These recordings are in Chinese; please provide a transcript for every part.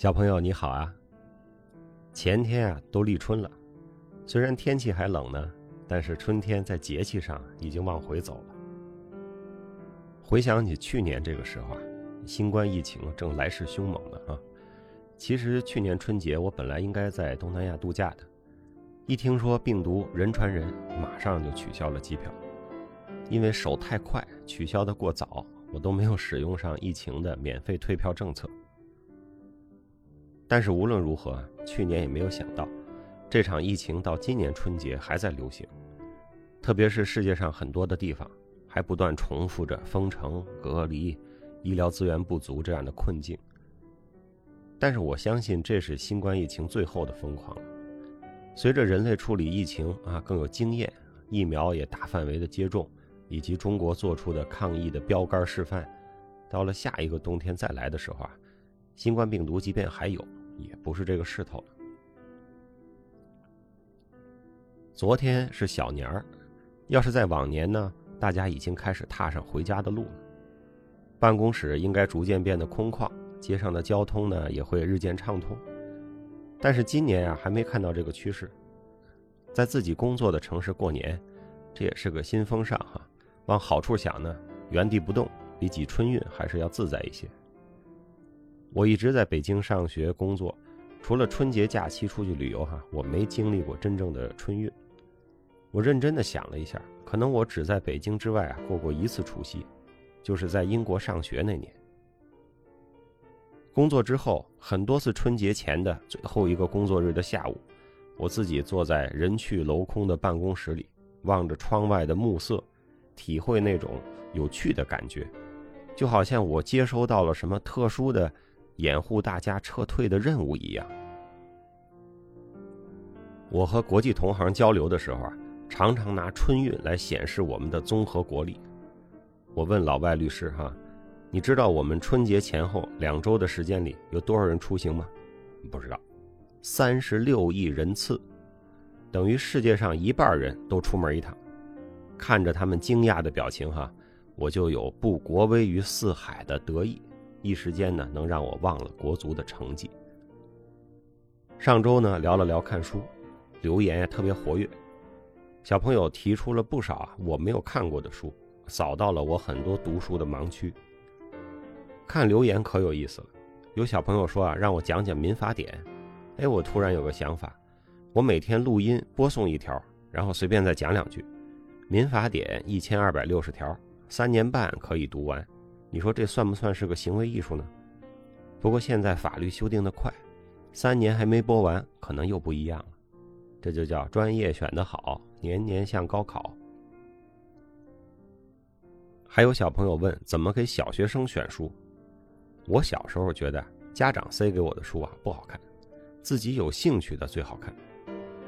小朋友你好啊！前天啊都立春了，虽然天气还冷呢，但是春天在节气上已经往回走了。回想起去年这个时候啊，新冠疫情正来势凶猛的啊。其实去年春节我本来应该在东南亚度假的，一听说病毒人传人，马上就取消了机票，因为手太快，取消的过早，我都没有使用上疫情的免费退票政策。但是无论如何，去年也没有想到，这场疫情到今年春节还在流行，特别是世界上很多的地方还不断重复着封城、隔离、医疗资源不足这样的困境。但是我相信，这是新冠疫情最后的疯狂了。随着人类处理疫情啊更有经验，疫苗也大范围的接种，以及中国做出的抗疫的标杆示范，到了下一个冬天再来的时候啊，新冠病毒即便还有。也不是这个势头了。昨天是小年儿，要是在往年呢，大家已经开始踏上回家的路了。办公室应该逐渐变得空旷，街上的交通呢也会日渐畅通。但是今年啊，还没看到这个趋势。在自己工作的城市过年，这也是个新风尚哈。往好处想呢，原地不动比挤春运还是要自在一些。我一直在北京上学工作，除了春节假期出去旅游哈，我没经历过真正的春运。我认真的想了一下，可能我只在北京之外啊过过一次除夕，就是在英国上学那年。工作之后，很多次春节前的最后一个工作日的下午，我自己坐在人去楼空的办公室里，望着窗外的暮色，体会那种有趣的感觉，就好像我接收到了什么特殊的。掩护大家撤退的任务一样。我和国际同行交流的时候啊，常常拿春运来显示我们的综合国力。我问老外律师哈，你知道我们春节前后两周的时间里有多少人出行吗？不知道，三十六亿人次，等于世界上一半人都出门一趟。看着他们惊讶的表情哈，我就有不国威于四海的得意。一时间呢，能让我忘了国足的成绩。上周呢，聊了聊看书，留言也特别活跃，小朋友提出了不少啊我没有看过的书，扫到了我很多读书的盲区。看留言可有意思了，有小朋友说啊，让我讲讲《民法典》，哎，我突然有个想法，我每天录音播送一条，然后随便再讲两句，《民法典》一千二百六十条，三年半可以读完。你说这算不算是个行为艺术呢？不过现在法律修订的快，三年还没播完，可能又不一样了。这就叫专业选得好，年年像高考。还有小朋友问怎么给小学生选书，我小时候觉得家长塞给我的书啊不好看，自己有兴趣的最好看。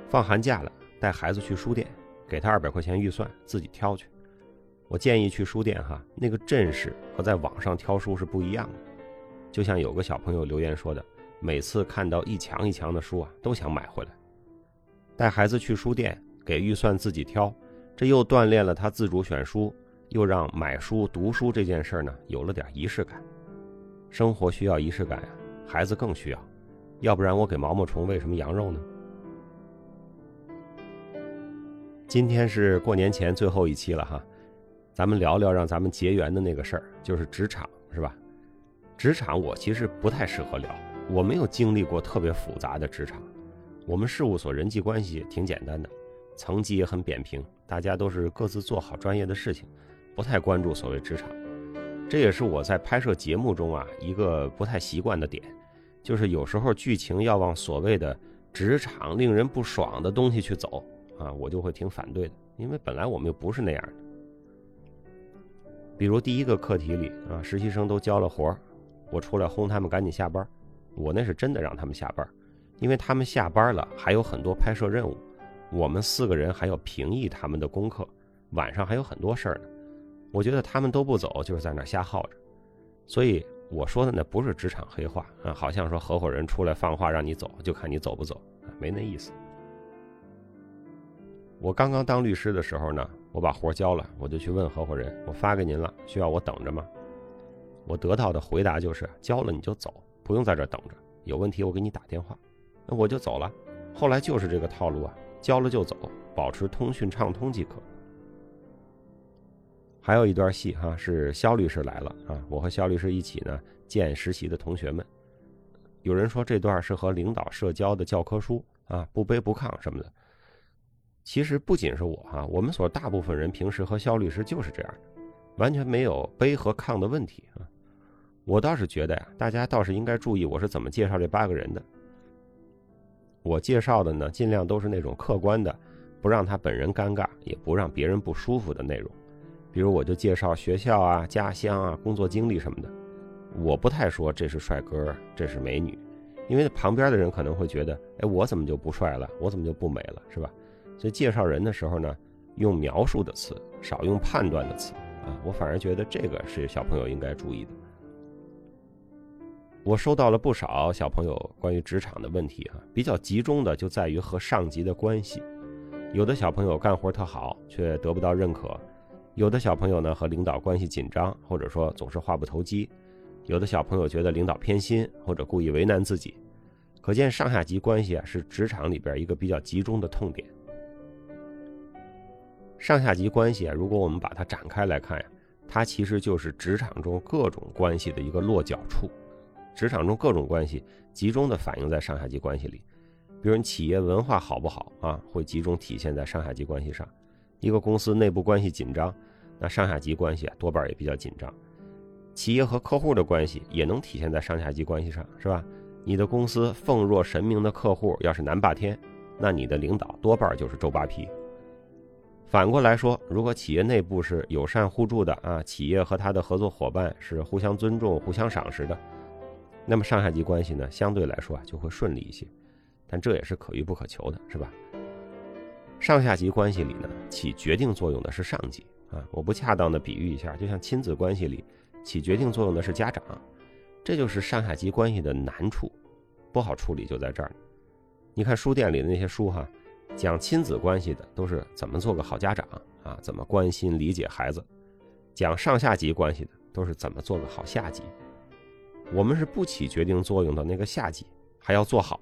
放寒假了，带孩子去书店，给他二百块钱预算，自己挑去。我建议去书店哈，那个阵势和在网上挑书是不一样的。就像有个小朋友留言说的，每次看到一墙一墙的书啊，都想买回来。带孩子去书店，给预算自己挑，这又锻炼了他自主选书，又让买书读书这件事呢有了点仪式感。生活需要仪式感呀，孩子更需要。要不然我给毛毛虫喂什么羊肉呢？今天是过年前最后一期了哈。咱们聊聊让咱们结缘的那个事儿，就是职场，是吧？职场我其实不太适合聊，我没有经历过特别复杂的职场。我们事务所人际关系挺简单的，层级也很扁平，大家都是各自做好专业的事情，不太关注所谓职场。这也是我在拍摄节目中啊一个不太习惯的点，就是有时候剧情要往所谓的职场令人不爽的东西去走啊，我就会挺反对的，因为本来我们又不是那样的。比如第一个课题里啊，实习生都交了活儿，我出来轰他们赶紧下班。我那是真的让他们下班，因为他们下班了还有很多拍摄任务，我们四个人还要评议他们的功课，晚上还有很多事儿呢。我觉得他们都不走，就是在那瞎耗着。所以我说的那不是职场黑话啊，好像说合伙人出来放话让你走，就看你走不走，没那意思。我刚刚当律师的时候呢。我把活交了，我就去问合伙人：“我发给您了，需要我等着吗？”我得到的回答就是：“交了你就走，不用在这等着，有问题我给你打电话，那我就走了。后来就是这个套路啊，交了就走，保持通讯畅通即可。还有一段戏哈，是肖律师来了啊，我和肖律师一起呢见实习的同学们。有人说这段是和领导社交的教科书啊，不卑不亢什么的。其实不仅是我哈，我们所大部分人平时和肖律师就是这样的，完全没有卑和亢的问题啊。我倒是觉得呀，大家倒是应该注意我是怎么介绍这八个人的。我介绍的呢，尽量都是那种客观的，不让他本人尴尬，也不让别人不舒服的内容。比如我就介绍学校啊、家乡啊、工作经历什么的。我不太说这是帅哥，这是美女，因为旁边的人可能会觉得，哎，我怎么就不帅了？我怎么就不美了？是吧？所以介绍人的时候呢，用描述的词，少用判断的词啊。我反而觉得这个是小朋友应该注意的。我收到了不少小朋友关于职场的问题哈，比较集中的就在于和上级的关系。有的小朋友干活特好，却得不到认可；有的小朋友呢和领导关系紧张，或者说总是话不投机。有的小朋友觉得领导偏心，或者故意为难自己，可见上下级关系啊是职场里边一个比较集中的痛点。上下级关系啊，如果我们把它展开来看呀，它其实就是职场中各种关系的一个落脚处。职场中各种关系集中的反映在上下级关系里，比如你企业文化好不好啊，会集中体现在上下级关系上。一个公司内部关系紧张，那上下级关系啊多半也比较紧张。企业和客户的关系也能体现在上下级关系上，是吧？你的公司奉若神明的客户要是南霸天，那你的领导多半就是周扒皮。反过来说，如果企业内部是友善互助的啊，企业和他的合作伙伴是互相尊重、互相赏识的，那么上下级关系呢，相对来说啊就会顺利一些。但这也是可遇不可求的，是吧？上下级关系里呢，起决定作用的是上级啊。我不恰当的比喻一下，就像亲子关系里。起决定作用的是家长，这就是上下级关系的难处，不好处理就在这儿。你看书店里的那些书哈，讲亲子关系的都是怎么做个好家长啊，怎么关心理解孩子；讲上下级关系的都是怎么做个好下级。我们是不起决定作用的那个下级，还要做好，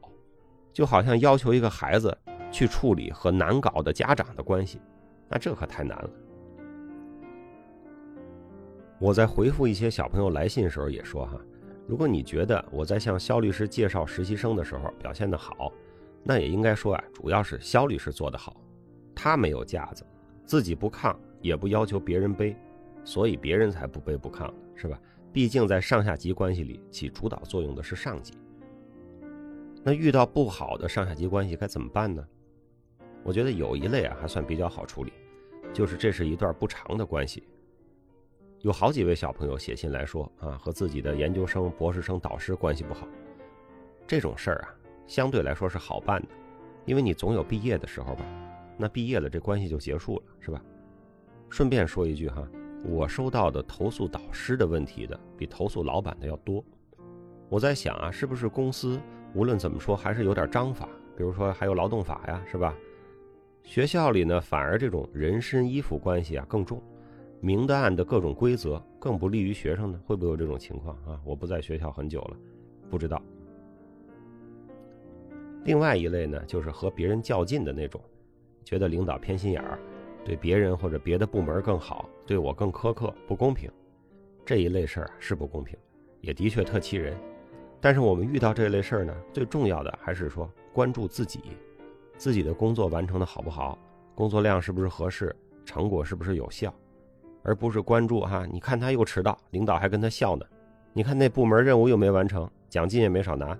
就好像要求一个孩子去处理和难搞的家长的关系，那这可太难了。我在回复一些小朋友来信的时候也说哈，如果你觉得我在向肖律师介绍实习生的时候表现得好，那也应该说啊，主要是肖律师做得好，他没有架子，自己不抗，也不要求别人背，所以别人才不卑不亢，是吧？毕竟在上下级关系里起主导作用的是上级。那遇到不好的上下级关系该怎么办呢？我觉得有一类啊还算比较好处理，就是这是一段不长的关系。有好几位小朋友写信来说啊，和自己的研究生、博士生导师关系不好。这种事儿啊，相对来说是好办的，因为你总有毕业的时候吧。那毕业了，这关系就结束了，是吧？顺便说一句哈，我收到的投诉导师的问题的，比投诉老板的要多。我在想啊，是不是公司无论怎么说还是有点章法，比如说还有劳动法呀，是吧？学校里呢，反而这种人身依附关系啊更重。明的暗的各种规则更不利于学生呢？会不会有这种情况啊？我不在学校很久了，不知道。另外一类呢，就是和别人较劲的那种，觉得领导偏心眼儿，对别人或者别的部门更好，对我更苛刻，不公平。这一类事儿是不公平，也的确特气人。但是我们遇到这类事儿呢，最重要的还是说关注自己，自己的工作完成的好不好，工作量是不是合适，成果是不是有效。而不是关注哈，你看他又迟到，领导还跟他笑呢。你看那部门任务又没完成，奖金也没少拿。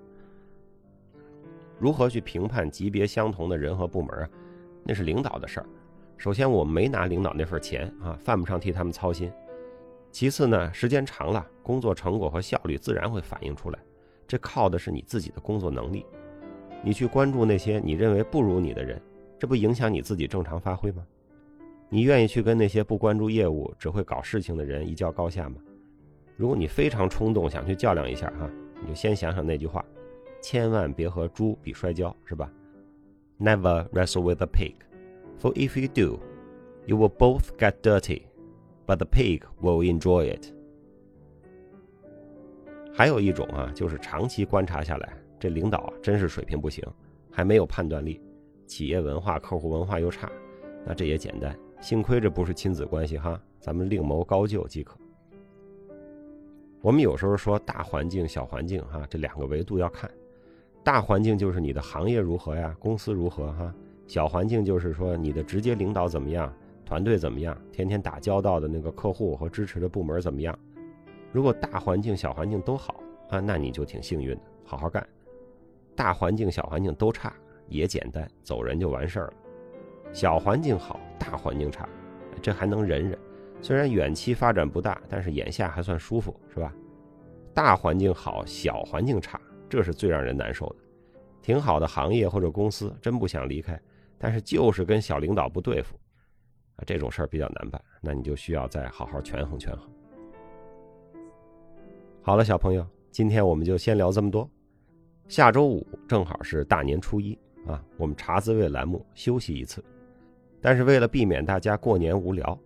如何去评判级别相同的人和部门啊？那是领导的事儿。首先，我没拿领导那份钱啊，犯不上替他们操心。其次呢，时间长了，工作成果和效率自然会反映出来。这靠的是你自己的工作能力。你去关注那些你认为不如你的人，这不影响你自己正常发挥吗？你愿意去跟那些不关注业务、只会搞事情的人一较高下吗？如果你非常冲动想去较量一下哈，你就先想想那句话：千万别和猪比摔跤，是吧？Never wrestle with a pig, for if you do, you will both get dirty, but the pig will enjoy it。还有一种啊，就是长期观察下来，这领导真是水平不行，还没有判断力，企业文化、客户文化又差，那这也简单，幸亏这不是亲子关系哈，咱们另谋高就即可。我们有时候说大环境、小环境哈，这两个维度要看。大环境就是你的行业如何呀，公司如何哈；小环境就是说你的直接领导怎么样，团队怎么样，天天打交道的那个客户和支持的部门怎么样。如果大环境、小环境都好啊，那你就挺幸运的，好好干。大环境、小环境都差也简单，走人就完事儿了。小环境好，大环境差，这还能忍忍。虽然远期发展不大，但是眼下还算舒服，是吧？大环境好，小环境差。这是最让人难受的，挺好的行业或者公司，真不想离开，但是就是跟小领导不对付，啊，这种事儿比较难办，那你就需要再好好权衡权衡。好了，小朋友，今天我们就先聊这么多，下周五正好是大年初一啊，我们茶滋味栏目休息一次，但是为了避免大家过年无聊，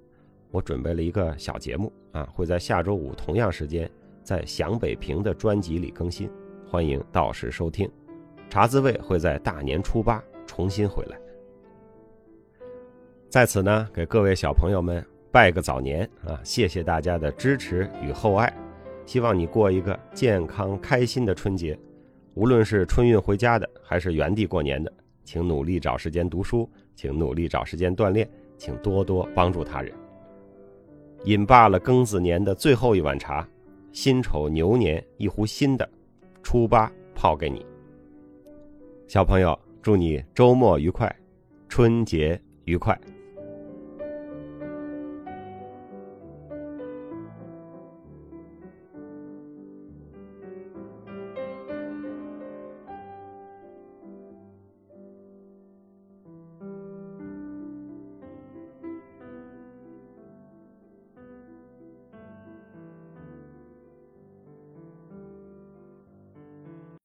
我准备了一个小节目啊，会在下周五同样时间在响北平的专辑里更新。欢迎到时收听，茶滋味会在大年初八重新回来。在此呢，给各位小朋友们拜个早年啊！谢谢大家的支持与厚爱，希望你过一个健康开心的春节。无论是春运回家的，还是原地过年的，请努力找时间读书，请努力找时间锻炼，请多多帮助他人。饮罢了庚子年的最后一碗茶，辛丑牛年一壶新的。初八泡给你，小朋友，祝你周末愉快，春节愉快。